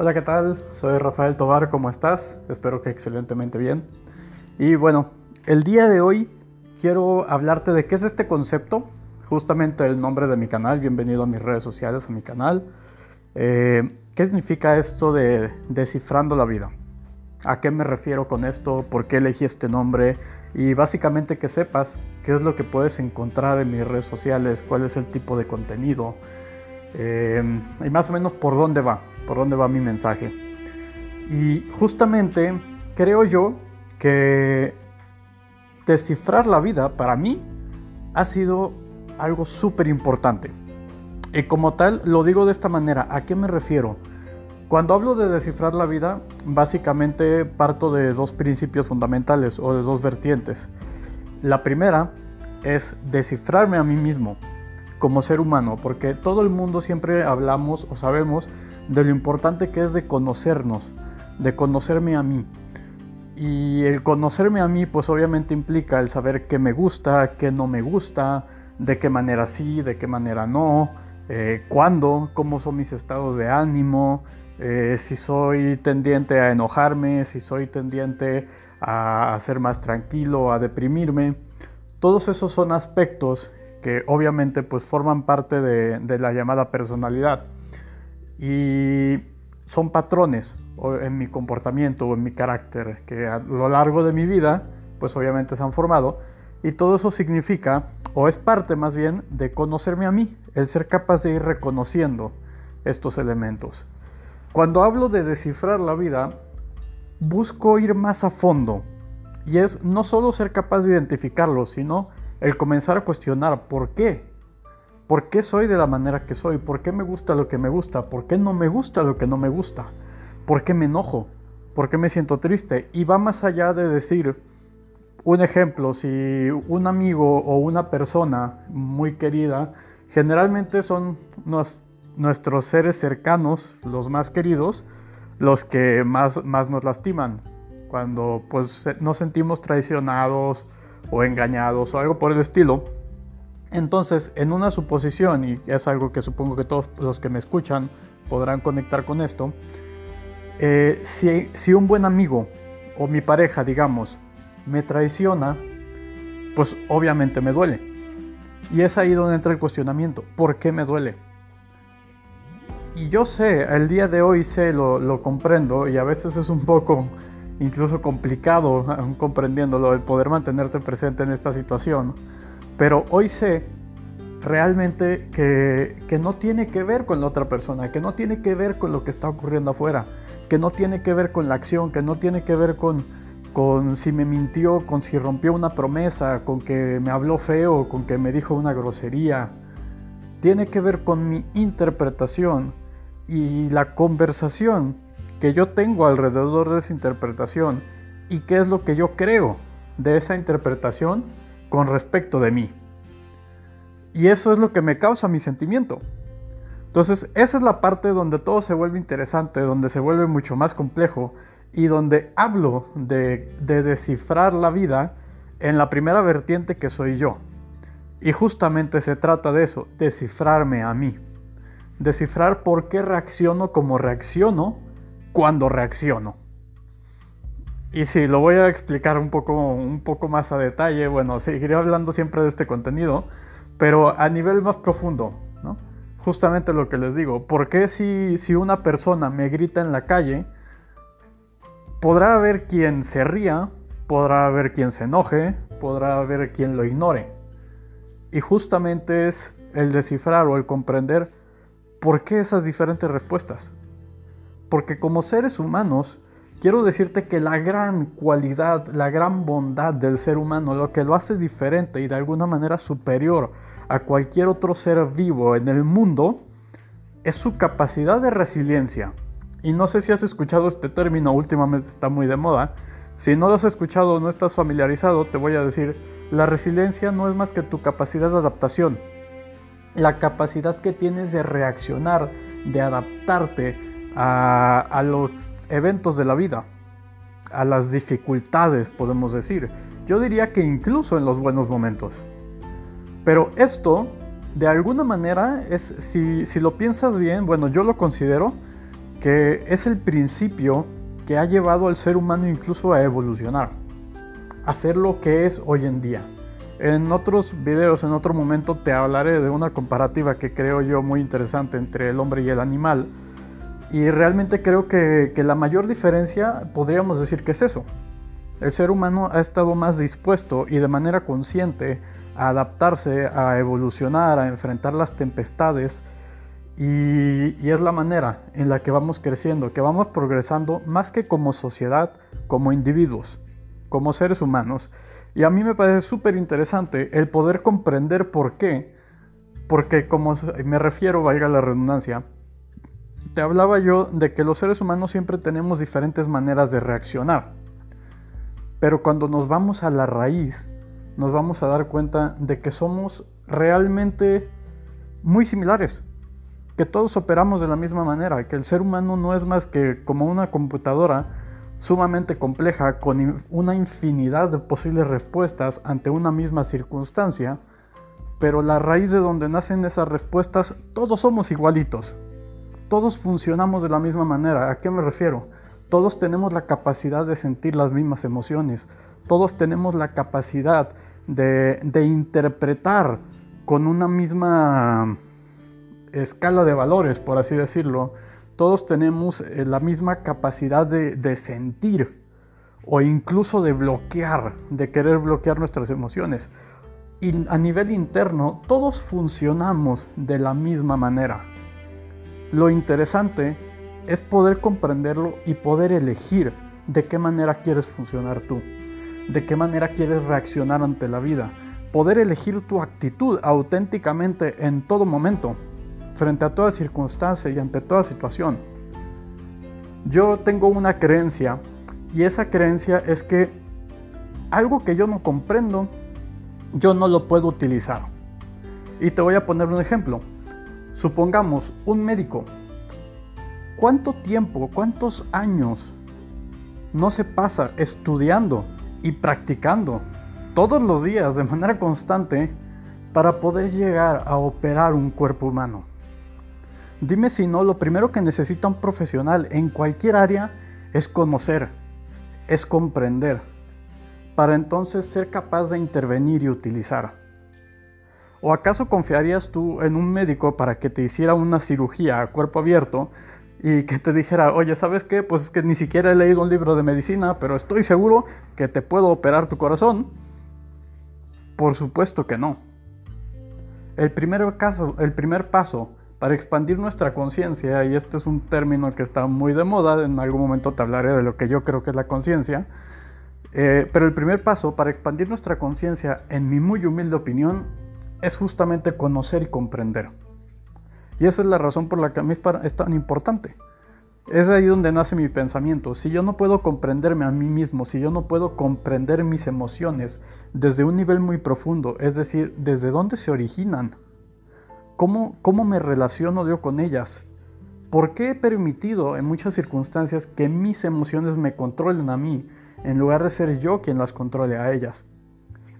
Hola, ¿qué tal? Soy Rafael Tobar, ¿cómo estás? Espero que excelentemente bien. Y bueno, el día de hoy quiero hablarte de qué es este concepto, justamente el nombre de mi canal, bienvenido a mis redes sociales, a mi canal. Eh, ¿Qué significa esto de descifrando la vida? ¿A qué me refiero con esto? ¿Por qué elegí este nombre? Y básicamente que sepas qué es lo que puedes encontrar en mis redes sociales, cuál es el tipo de contenido eh, y más o menos por dónde va por dónde va mi mensaje. Y justamente creo yo que descifrar la vida para mí ha sido algo súper importante. Y como tal, lo digo de esta manera. ¿A qué me refiero? Cuando hablo de descifrar la vida, básicamente parto de dos principios fundamentales o de dos vertientes. La primera es descifrarme a mí mismo como ser humano, porque todo el mundo siempre hablamos o sabemos de lo importante que es de conocernos, de conocerme a mí. Y el conocerme a mí pues obviamente implica el saber qué me gusta, qué no me gusta, de qué manera sí, de qué manera no, eh, cuándo, cómo son mis estados de ánimo, eh, si soy tendiente a enojarme, si soy tendiente a, ser más tranquilo, a deprimirme. Todos esos son aspectos que obviamente pues forman parte de la llamada personalidad y son patrones en mi comportamiento o en mi carácter que a lo largo de mi vida pues obviamente se han formado y todo eso significa o es parte más bien de conocerme a mí, el ser capaz de ir reconociendo estos elementos. Cuando hablo de descifrar la vida, busco ir más a fondo y es no solo ser capaz de identificarlo, sino el comenzar a cuestionar por qué ¿Por qué soy de la manera que soy? ¿Por qué me gusta lo que me gusta? ¿Por qué no me gusta lo que no me gusta? ¿Por qué me enojo? ¿Por qué me siento triste? Y va más allá de decir, un ejemplo, si un amigo o una persona muy querida, generalmente son nuestros seres cercanos, los más queridos, los que más, más nos lastiman. Cuando pues nos sentimos traicionados o engañados o algo por el estilo, entonces, en una suposición, y es algo que supongo que todos los que me escuchan podrán conectar con esto, eh, si, un buen amigo o mi pareja, digamos, me traiciona, pues obviamente me duele. Y es ahí donde entra el cuestionamiento, ¿por qué me duele? Y yo sé, el día de hoy sé, lo, lo comprendo, y a veces es un poco incluso complicado comprendiéndolo, el poder mantenerte presente en esta situación pero hoy sé realmente que, no tiene que ver con la otra persona, que no tiene que ver con lo que está ocurriendo afuera, que no tiene que ver con la acción, que no tiene que ver con, con si me mintió, con si rompió una promesa, con que me habló feo, con que me dijo una grosería. Tiene que ver con mi interpretación y la conversación que yo tengo alrededor de esa interpretación y qué es lo que yo creo de esa interpretación con respecto de mí. Y eso es lo que me causa mi sentimiento. Entonces, esa es la parte donde todo se vuelve interesante, donde se vuelve mucho más complejo y donde hablo de, descifrar la vida en la primera vertiente que soy yo. Y justamente se trata de eso, descifrarme a mí. Descifrar por qué reacciono como reacciono cuando reacciono. Y sí, lo voy a explicar un poco, un poco más a detalle. Bueno, seguiré hablando siempre de este contenido, pero a nivel más profundo, ¿no? Justamente lo que les digo. ¿Por qué si, si una persona me grita en la calle, podrá haber quien se ría, podrá haber quien se enoje, podrá haber quien lo ignore? Y justamente es el descifrar o el comprender por qué esas diferentes respuestas. Porque como seres humanos, quiero decirte que la gran cualidad, la gran bondad del ser humano, lo que lo hace diferente y de alguna manera superior a cualquier otro ser vivo en el mundo, es su capacidad de resiliencia. Y no sé si has escuchado este término, últimamente está muy de moda. Si no lo has escuchado o no estás familiarizado, te voy a decir, la resiliencia no es más que tu capacidad de adaptación. La capacidad que tienes de reaccionar, de adaptarte, a, los eventos de la vida, a las dificultades, podemos decir. Yo diría que incluso en los buenos momentos. Pero esto, de alguna manera, es, si, si, lo piensas bien, bueno, yo lo considero, que es el principio que ha llevado al ser humano incluso a evolucionar, a ser lo que es hoy en día. En otros videos, en otro momento, te hablaré de una comparativa que creo yo muy interesante entre el hombre y el animal. Y realmente creo que, que la mayor diferencia podríamos decir que es eso. El ser humano ha estado más dispuesto y de manera consciente a adaptarse, a evolucionar, a enfrentar las tempestades. Y, y, es la manera en la que vamos creciendo, que vamos progresando más que como sociedad, como individuos, como seres humanos. Y a mí me parece súper interesante el poder comprender por qué. Porque como me refiero, valga la redundancia, te hablaba yo de que los seres humanos siempre tenemos diferentes maneras de reaccionar. Pero cuando nos vamos a la raíz, nos vamos a dar cuenta de que somos realmente muy similares. Que todos operamos de la misma manera, que el ser humano no es más que como una computadora sumamente compleja con una infinidad de posibles respuestas ante una misma circunstancia, pero la raíz de donde nacen esas respuestas, todos somos igualitos. Todos funcionamos de la misma manera. ¿A qué me refiero? Todos tenemos la capacidad de sentir las mismas emociones. Todos tenemos la capacidad de, de interpretar con una misma escala de valores, por así decirlo, todos tenemos eh, la misma capacidad de, sentir o incluso de bloquear, de querer bloquear nuestras emociones. Y a nivel interno, todos funcionamos de la misma manera. Lo interesante es poder comprenderlo y poder elegir de qué manera quieres funcionar tú, de qué manera quieres reaccionar ante la vida, poder elegir tu actitud auténticamente en todo momento frente a toda circunstancia y ante toda situación. Yo tengo una creencia y esa creencia es que algo que yo no comprendo, yo no lo puedo utilizar. Y te voy a poner un ejemplo. Supongamos un médico. ¿Cuánto tiempo, cuántos años no se pasa estudiando y practicando todos los días de manera constante para poder llegar a operar un cuerpo humano? Dime si no, lo primero que necesita un profesional en cualquier área es conocer, es comprender, para entonces ser capaz de intervenir y utilizar. ¿O acaso confiarías tú en un médico para que te hiciera una cirugía a cuerpo abierto y que te dijera, oye, ¿sabes qué? Pues es que ni siquiera he leído un libro de medicina, pero estoy seguro que te puedo operar tu corazón? Por supuesto que no. El primer, caso, el primer paso para expandir nuestra conciencia, y este es un término que está muy de moda, en algún momento te hablaré de lo que yo creo que es la conciencia, eh, pero el primer paso para expandir nuestra conciencia, en mi muy humilde opinión, es justamente conocer y comprender. Y esa es la razón por la que a mí es tan importante. Es ahí donde nace mi pensamiento. Si yo no puedo comprenderme a mí mismo, si yo no puedo comprender mis emociones desde un nivel muy profundo, es decir, desde dónde se originan, ¿Cómo, me relaciono yo con ellas? ¿Por qué he permitido en muchas circunstancias que mis emociones me controlen a mí en lugar de ser yo quien las controle a ellas?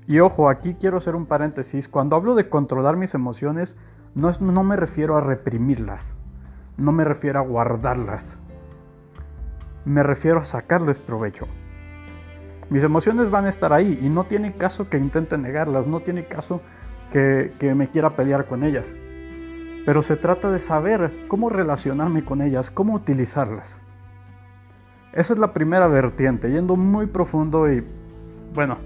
Y ojo, aquí quiero hacer un paréntesis. Cuando hablo de controlar mis emociones, no, no me refiero a reprimirlas, no me refiero a guardarlas, me refiero a sacarles provecho. Mis emociones van a estar ahí y no tiene caso que intente negarlas, no tiene caso que, que me quiera pelear con ellas pero se trata de saber cómo relacionarme con ellas, cómo utilizarlas. Esa es la primera vertiente, yendo muy profundo y, bueno,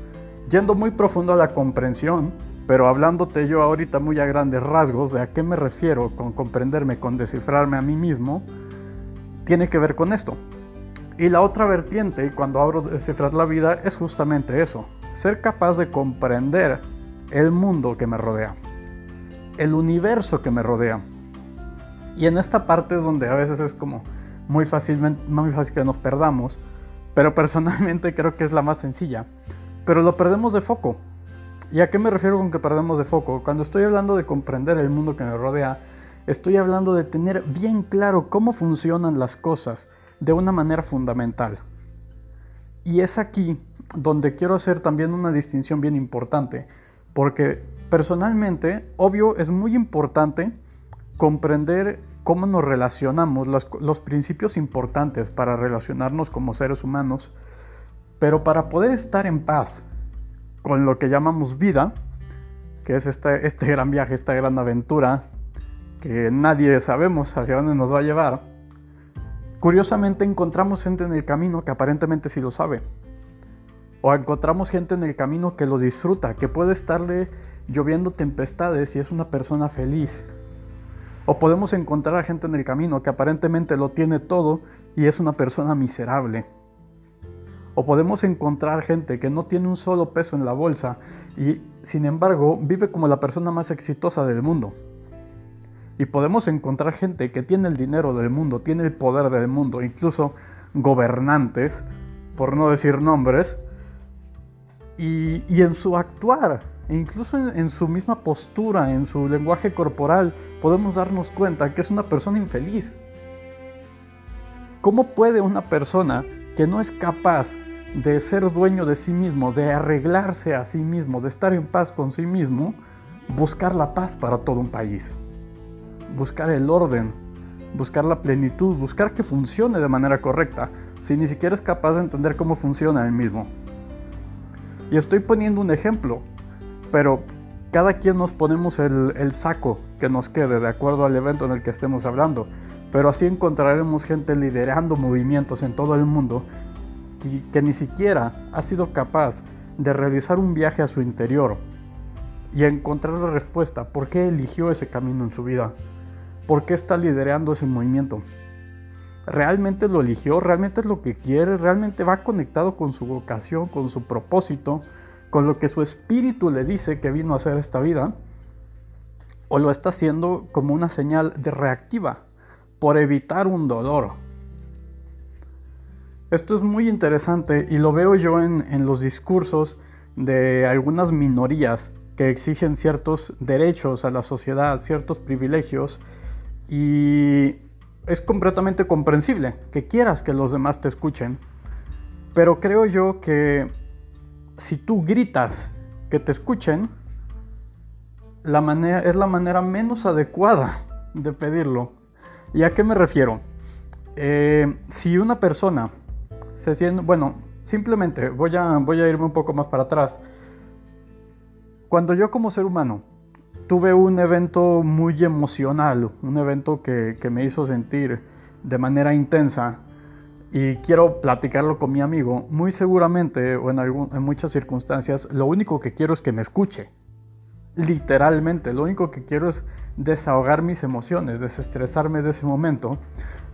yendo muy profundo a la comprensión, pero hablándote yo ahorita muy a grandes rasgos de a qué me refiero con comprenderme, con descifrarme a mí mismo, tiene que ver con esto. Y la otra vertiente, cuando hablo de descifrar la vida, es justamente eso, ser capaz de comprender el mundo que me rodea el universo que me rodea. Y en esta parte es donde a veces es como muy, fácilmente, muy fácil que nos perdamos, pero personalmente creo que es la más sencilla. Pero lo perdemos de foco. ¿Y a qué me refiero con que perdemos de foco? Cuando estoy hablando de comprender el mundo que me rodea, estoy hablando de tener bien claro cómo funcionan las cosas de una manera fundamental. Y es aquí donde quiero hacer también una distinción bien importante, porque Personalmente, obvio, es muy importante comprender cómo nos relacionamos, los, los principios importantes para relacionarnos como seres humanos, pero para poder estar en paz con lo que llamamos vida, que es este, este gran viaje, esta gran aventura, que nadie sabemos hacia dónde nos va a llevar, curiosamente encontramos gente en el camino que aparentemente sí lo sabe. O encontramos gente en el camino que lo disfruta, que puede estarle lloviendo tempestades y es una persona feliz. O podemos encontrar a gente en el camino que aparentemente lo tiene todo y es una persona miserable. O podemos encontrar gente que no tiene un solo peso en la bolsa y sin embargo vive como la persona más exitosa del mundo. Y podemos encontrar gente que tiene el dinero del mundo, tiene el poder del mundo, incluso gobernantes, por no decir nombres, y, en su actuar, incluso en su misma postura, en su lenguaje corporal, podemos darnos cuenta que es una persona infeliz. ¿Cómo puede una persona que no es capaz de ser dueño de sí mismo, de arreglarse a sí mismo, de estar en paz con sí mismo, buscar la paz para todo un país, buscar el orden, buscar la plenitud, buscar que funcione de manera correcta, si ni siquiera es capaz de entender cómo funciona él mismo. Y estoy poniendo un ejemplo, pero cada quien nos ponemos el, el saco que nos quede de acuerdo al evento en el que estemos hablando pero así encontraremos gente liderando movimientos en todo el mundo que, ni siquiera ha sido capaz de realizar un viaje a su interior y encontrar la respuesta, por qué eligió ese camino en su vida, por qué está liderando ese movimiento. ¿Realmente lo eligió? ¿Realmente es lo que quiere? ¿Realmente va conectado con su vocación, con su propósito, con lo que su espíritu le dice que vino a hacer esta vida? ¿O lo está haciendo como una señal de reactiva? Por evitar un dolor. Esto es muy interesante y lo veo yo en, los discursos de algunas minorías que exigen ciertos derechos a la sociedad, ciertos privilegios y es completamente comprensible que quieras que los demás te escuchen, pero creo yo que si tú gritas que te escuchen, la manera, es la manera menos adecuada de pedirlo. ¿Y a qué me refiero? Eh, si una persona se siente, bueno, simplemente voy a, voy a irme un poco más para atrás. Cuando yo como ser humano tuve un evento muy emocional, un evento que, que me hizo sentir de manera intensa y quiero platicarlo con mi amigo, muy seguramente o en, algún, en muchas circunstancias, lo único que quiero es que me escuche. Literalmente, lo único que quiero es desahogar mis emociones, desestresarme de ese momento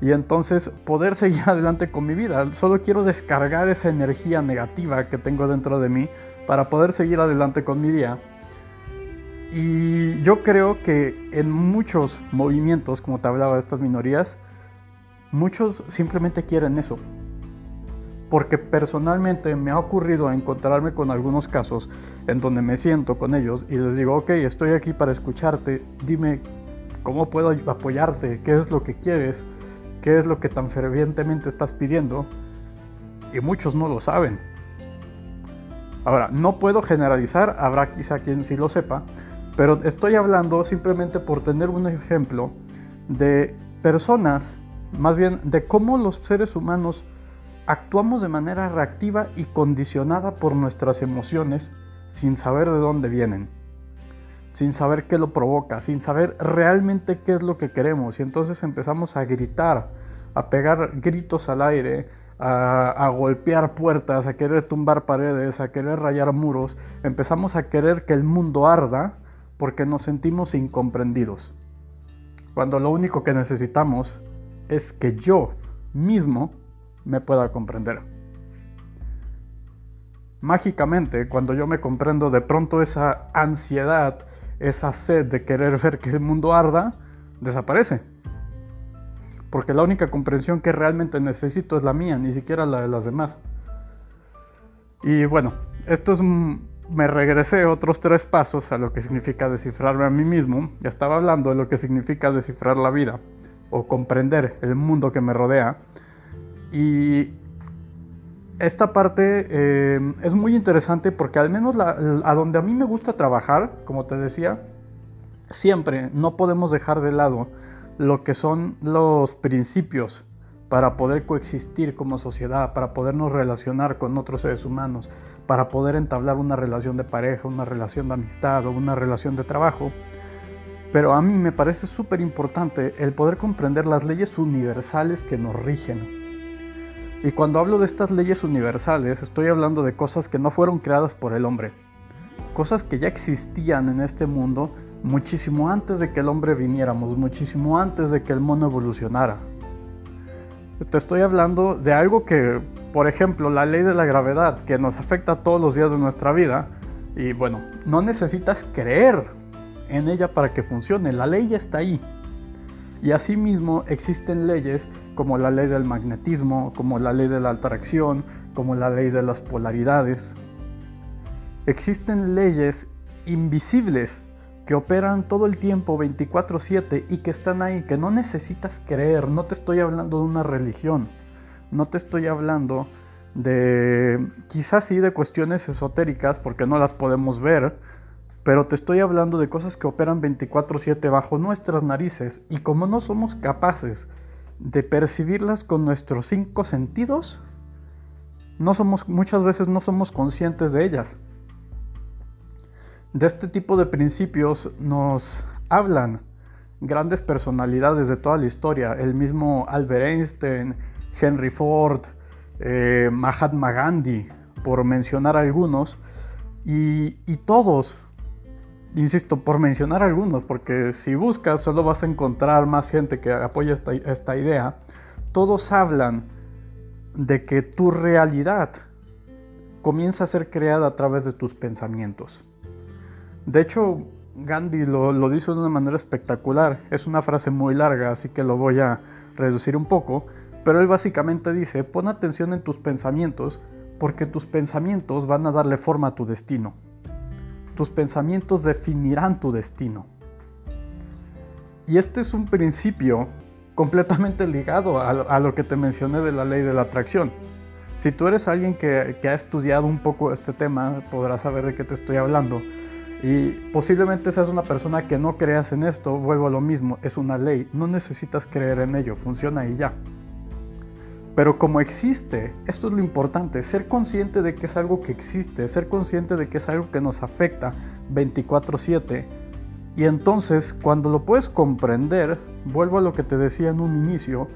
y entonces poder seguir adelante con mi vida. Solo quiero descargar esa energía negativa que tengo dentro de mí para poder seguir adelante con mi día. Y yo creo que en muchos movimientos, como te hablaba de estas minorías, muchos simplemente quieren eso, porque personalmente me ha ocurrido encontrarme con algunos casos en donde me siento con ellos y les digo, ok, estoy aquí para escucharte, dime cómo puedo apoyarte, qué es lo que quieres, qué es lo que tan fervientemente estás pidiendo, y muchos no lo saben. Ahora, no puedo generalizar, habrá quizá quien sí lo sepa, pero estoy hablando simplemente por tener un ejemplo de personas, más bien de cómo los seres humanos actuamos de manera reactiva y condicionada por nuestras emociones sin saber de dónde vienen, sin saber qué lo provoca, sin saber realmente qué es lo que queremos. Y entonces empezamos a gritar, a pegar gritos al aire, a, golpear puertas, a querer tumbar paredes, a querer rayar muros. Empezamos a querer que el mundo arda porque nos sentimos incomprendidos. Cuando lo único que necesitamos es que yo mismo me pueda comprender. Mágicamente, cuando yo me comprendo, de pronto esa ansiedad, esa sed de querer ver que el mundo arda, desaparece. Porque la única comprensión que realmente necesito es la mía, ni siquiera la de las demás. Y bueno, esto es... Me regresé otros tres pasos a lo que significa descifrarme a mí mismo. Ya estaba hablando de lo que significa descifrar la vida o comprender el mundo que me rodea. Y esta parte eh, es muy interesante porque al menos a donde a mí me gusta trabajar, como te decía, siempre no podemos dejar de lado lo que son los principios para poder coexistir como sociedad, para podernos relacionar con otros seres humanos, para poder entablar una relación de pareja, una relación de amistad o una relación de trabajo. Pero a mí me parece súper importante el poder comprender las leyes universales que nos rigen. Y cuando hablo de estas leyes universales, estoy hablando de cosas que no fueron creadas por el hombre, cosas que ya existían en este mundo muchísimo antes de que el hombre viniéramos, muchísimo antes de que el mono evolucionara. Te estoy hablando de algo que, por ejemplo, la ley de la gravedad, que nos afecta todos los días de nuestra vida, y bueno, no necesitas creer en ella para que funcione, la ley ya está ahí. Y asimismo existen leyes como la ley del magnetismo, como la ley de la atracción, como la ley de las polaridades. Existen leyes invisibles que operan todo el tiempo 24/7 y que están ahí, que no necesitas creer. No te estoy hablando de una religión, no te estoy hablando de quizás sí de cuestiones esotéricas porque no las podemos ver, pero te estoy hablando de cosas que operan 24/7 bajo nuestras narices y como no somos capaces de percibirlas con nuestros cinco sentidos, no somos muchas veces no somos conscientes de ellas. De este tipo de principios nos hablan grandes personalidades de toda la historia, el mismo Albert Einstein, Henry Ford, eh, Mahatma Gandhi, por mencionar algunos, y, todos, insisto, por mencionar algunos, porque si buscas solo vas a encontrar más gente que apoya esta, esta idea, todos hablan de que tu realidad comienza a ser creada a través de tus pensamientos. De hecho, Gandhi lo, lo dice de una manera espectacular. Es una frase muy larga, así que lo voy a reducir un poco. Pero él básicamente dice, pon atención en tus pensamientos porque tus pensamientos van a darle forma a tu destino. Tus pensamientos definirán tu destino. Y este es un principio completamente ligado a, lo que te mencioné de la ley de la atracción. Si tú eres alguien que, que ha estudiado un poco este tema, podrás saber de qué te estoy hablando. Y posiblemente seas una persona que no creas en esto, vuelvo a lo mismo, es una ley, no necesitas creer en ello, funciona y ya. Pero como existe, esto es lo importante, ser consciente de que es algo que existe, ser consciente de que es algo que nos afecta 24/7. Y entonces, cuando lo puedes comprender, vuelvo a lo que te decía en un inicio,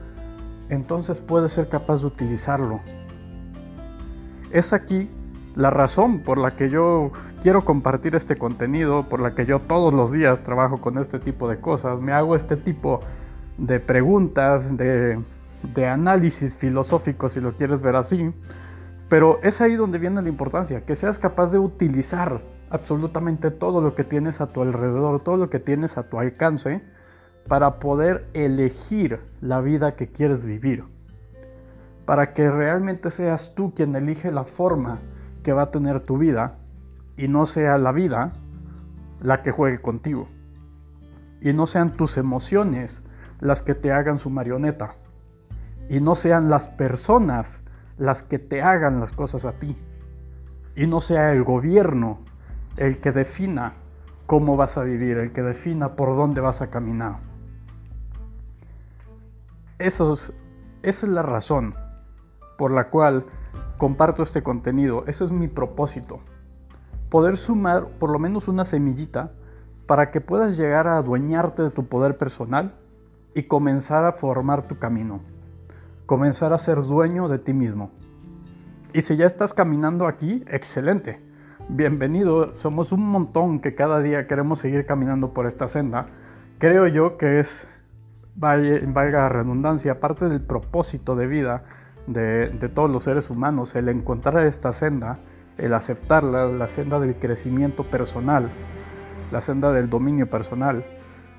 entonces puedes ser capaz de utilizarlo. Es aquí la razón por la que yo quiero compartir este contenido, por la que yo todos los días trabajo con este tipo de cosas, me hago este tipo de preguntas, de, análisis filosófico, si lo quieres ver así, pero es ahí donde viene la importancia, que seas capaz de utilizar absolutamente todo lo que tienes a tu alrededor, todo lo que tienes a tu alcance, para poder elegir la vida que quieres vivir, para que realmente seas tú quien elige la forma que va a tener tu vida y no sea la vida la que juegue contigo. Y no sean tus emociones las que te hagan su marioneta. Y no sean las personas las que te hagan las cosas a ti. Y no sea el gobierno el que defina cómo vas a vivir, el que defina por dónde vas a caminar. Eso esa es la razón por la cual comparto este contenido. Ese es mi propósito. Poder sumar por lo menos una semillita para que puedas llegar a adueñarte de tu poder personal y comenzar a formar tu camino. Comenzar a ser dueño de ti mismo. Y si ya estás caminando aquí, excelente. Bienvenido, somos un montón que cada día queremos seguir caminando por esta senda. Creo yo que es, valga redundancia, parte del propósito de vida de, todos los seres humanos, el encontrar esta senda, el aceptarla, la senda del crecimiento personal, la senda del dominio personal.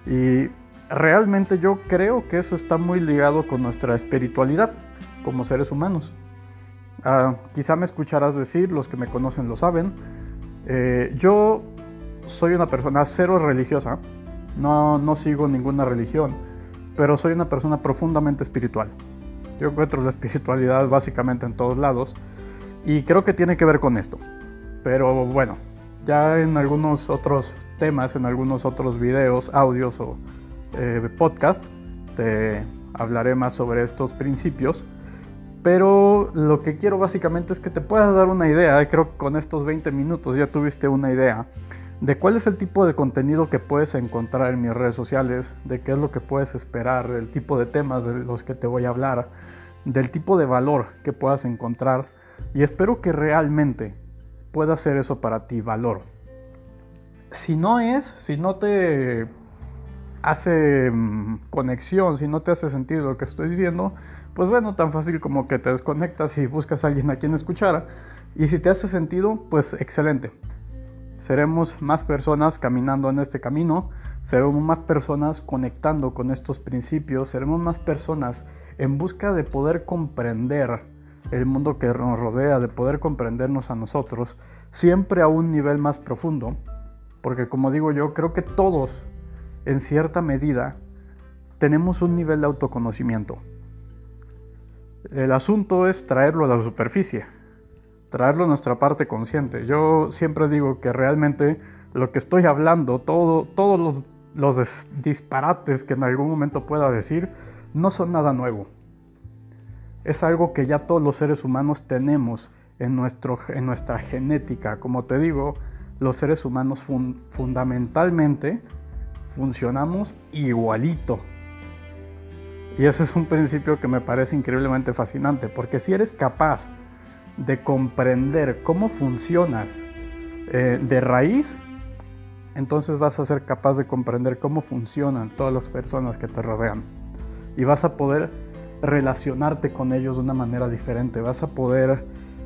Y realmente yo creo que eso está muy ligado con nuestra espiritualidad como seres humanos. Ah, quizá me escucharás decir, los que me conocen lo saben, eh, yo soy una persona cero religiosa, no, no sigo ninguna religión, pero soy una persona profundamente espiritual. Yo encuentro la espiritualidad básicamente en todos lados y creo que tiene que ver con esto. Pero bueno, ya en algunos otros temas, en algunos otros videos, audios o eh, podcast, te hablaré más sobre estos principios. Pero lo que quiero básicamente es que te puedas dar una idea, creo que con estos 20 minutos ya tuviste una idea de cuál es el tipo de contenido que puedes encontrar en mis redes sociales, de qué es lo que puedes esperar, del tipo de temas de los que te voy a hablar, del tipo de valor que puedas encontrar y espero que realmente pueda ser eso para ti, valor. Si no es, si no te hace mm, conexión, si no te hace sentido lo que estoy diciendo, pues bueno, tan fácil como que te desconectas y buscas a alguien a quien escuchar. Y si te hace sentido, pues excelente. Seremos más personas caminando en este camino, seremos más personas conectando con estos principios, seremos más personas en busca de poder comprender el mundo que nos rodea, de poder comprendernos a nosotros, siempre a un nivel más profundo. Porque como digo yo, creo que todos, en cierta medida, tenemos un nivel de autoconocimiento. El asunto es traerlo a la superficie, traerlo a nuestra parte consciente. Yo siempre digo que realmente lo que estoy hablando, todo, todos los, disparates que en algún momento pueda decir, no son nada nuevo. Es algo que ya todos los seres humanos tenemos en, nuestro, en nuestra genética. Como te digo, los seres humanos fundamentalmente funcionamos igualito. Y ese es un principio que me parece increíblemente fascinante, porque si eres capaz de comprender cómo funcionas eh, de raíz, entonces vas a ser capaz de comprender cómo funcionan todas las personas que te rodean. Y vas a poder relacionarte con ellos de una manera diferente, vas a poder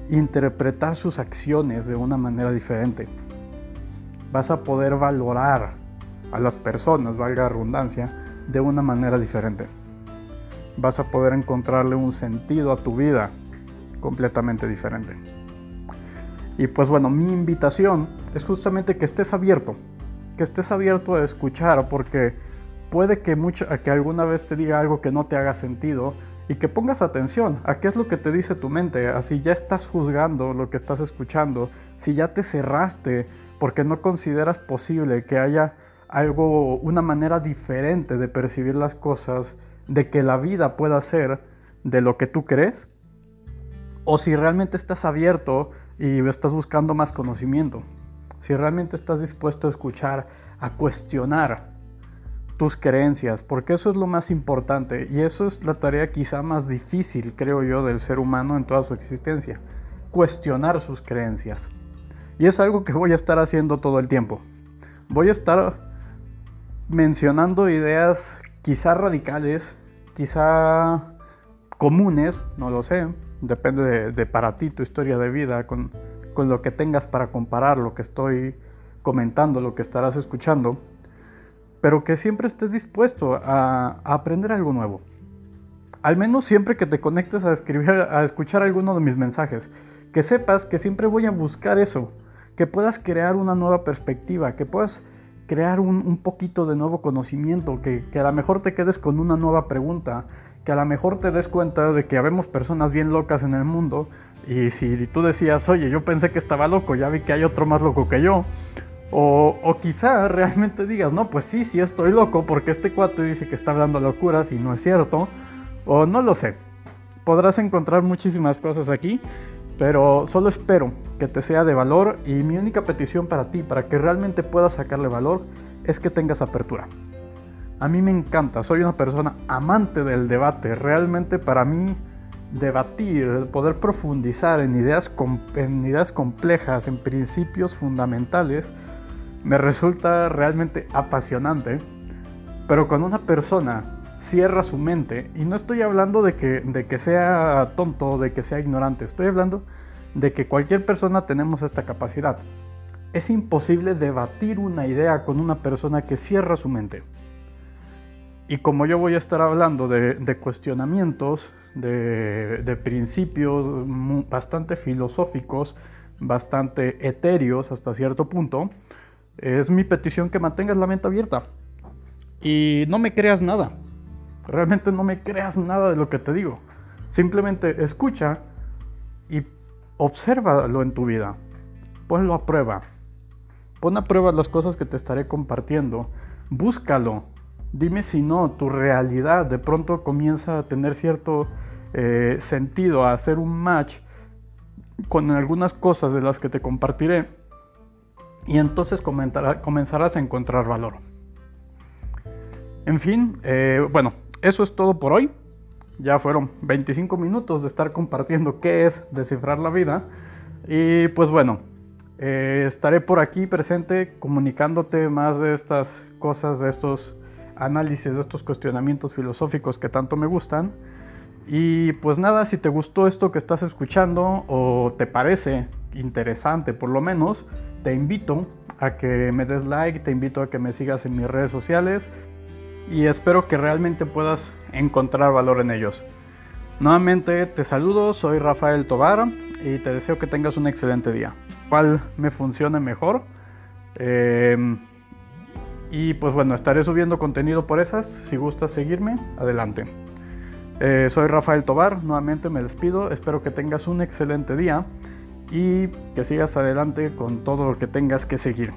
interpretar sus acciones de una manera diferente. Vas a poder valorar a las personas, valga la redundancia, de una manera diferente vas a poder encontrarle un sentido a tu vida completamente diferente. Y pues bueno, mi invitación es justamente que estés abierto, que estés abierto a escuchar, porque puede que, mucho, que alguna vez te diga algo que no te haga sentido y que pongas atención a qué es lo que te dice tu mente, así ya estás juzgando lo que estás escuchando, si ya te cerraste porque no consideras posible que haya algo, una manera diferente de percibir las cosas de que la vida pueda ser de lo que tú crees, o si realmente estás abierto y estás buscando más conocimiento, si realmente estás dispuesto a escuchar, a cuestionar tus creencias, porque eso es lo más importante y eso es la tarea quizá más difícil, creo yo, del ser humano en toda su existencia, cuestionar sus creencias. Y es algo que voy a estar haciendo todo el tiempo. Voy a estar mencionando ideas quizá radicales, quizá comunes, no lo sé, depende de, para ti tu historia de vida, con, lo que tengas para comparar lo que estoy comentando, lo que estarás escuchando, pero que siempre estés dispuesto a, a aprender algo nuevo. Al menos siempre que te conectes a, escribir, a escuchar alguno de mis mensajes, que sepas que siempre voy a buscar eso, que puedas crear una nueva perspectiva, que puedas crear un, poquito de nuevo conocimiento, que, a lo mejor te quedes con una nueva pregunta, que a lo mejor te des cuenta de que habemos personas bien locas en el mundo y si tú decías, oye, yo pensé que estaba loco, ya vi que hay otro más loco que yo. O, o, quizá realmente digas, no, pues sí, sí estoy loco porque este cuate dice que está hablando locuras y no es cierto. O no lo sé. Podrás encontrar muchísimas cosas aquí pero solo espero que te sea de valor y mi única petición para ti, para que realmente puedas sacarle valor, es que tengas apertura. A mí me encanta, soy una persona amante del debate. Realmente para mí debatir, poder profundizar en ideas, complejas, en principios fundamentales, me resulta realmente apasionante. Pero cuando una persona cierra su mente. Y no estoy hablando de que, de que sea tonto, de que sea ignorante. Estoy hablando de que cualquier persona tenemos esta capacidad. Es imposible debatir una idea con una persona que cierra su mente. Y como yo voy a estar hablando de, cuestionamientos, de, de, principios bastante filosóficos, bastante etéreos hasta cierto punto, es mi petición que mantengas la mente abierta. Y no me creas nada. Realmente no me creas nada de lo que te digo. Simplemente escucha y obsérvalo en tu vida. Ponlo a prueba. Pon a prueba las cosas que te estaré compartiendo. Búscalo. Dime si no, tu realidad de pronto comienza a tener cierto eh, sentido, a hacer un match con algunas cosas de las que te compartiré y entonces comenzarás a encontrar valor. En fin, eh, bueno, eso es todo por hoy. Ya fueron 25 minutos de estar compartiendo qué es descifrar la vida. Y pues bueno, eh, estaré por aquí presente comunicándote más de estas cosas, de estos análisis, de estos cuestionamientos filosóficos que tanto me gustan. Y pues nada, si te gustó esto que estás escuchando o te parece interesante por lo menos, te invito a que me des like, te invito a que me sigas en mis redes sociales y espero que realmente puedas encontrar valor en ellos. Nuevamente te saludo, soy Rafael Tobar y te deseo que tengas un excelente día. Cuál me funcione mejor. Em, y pues bueno, estaré subiendo contenido por esas. Si gustas seguirme, adelante. Eh, soy Rafael Tobar, nuevamente me despido. Espero que tengas un excelente día y que sigas adelante con todo lo que tengas que seguir.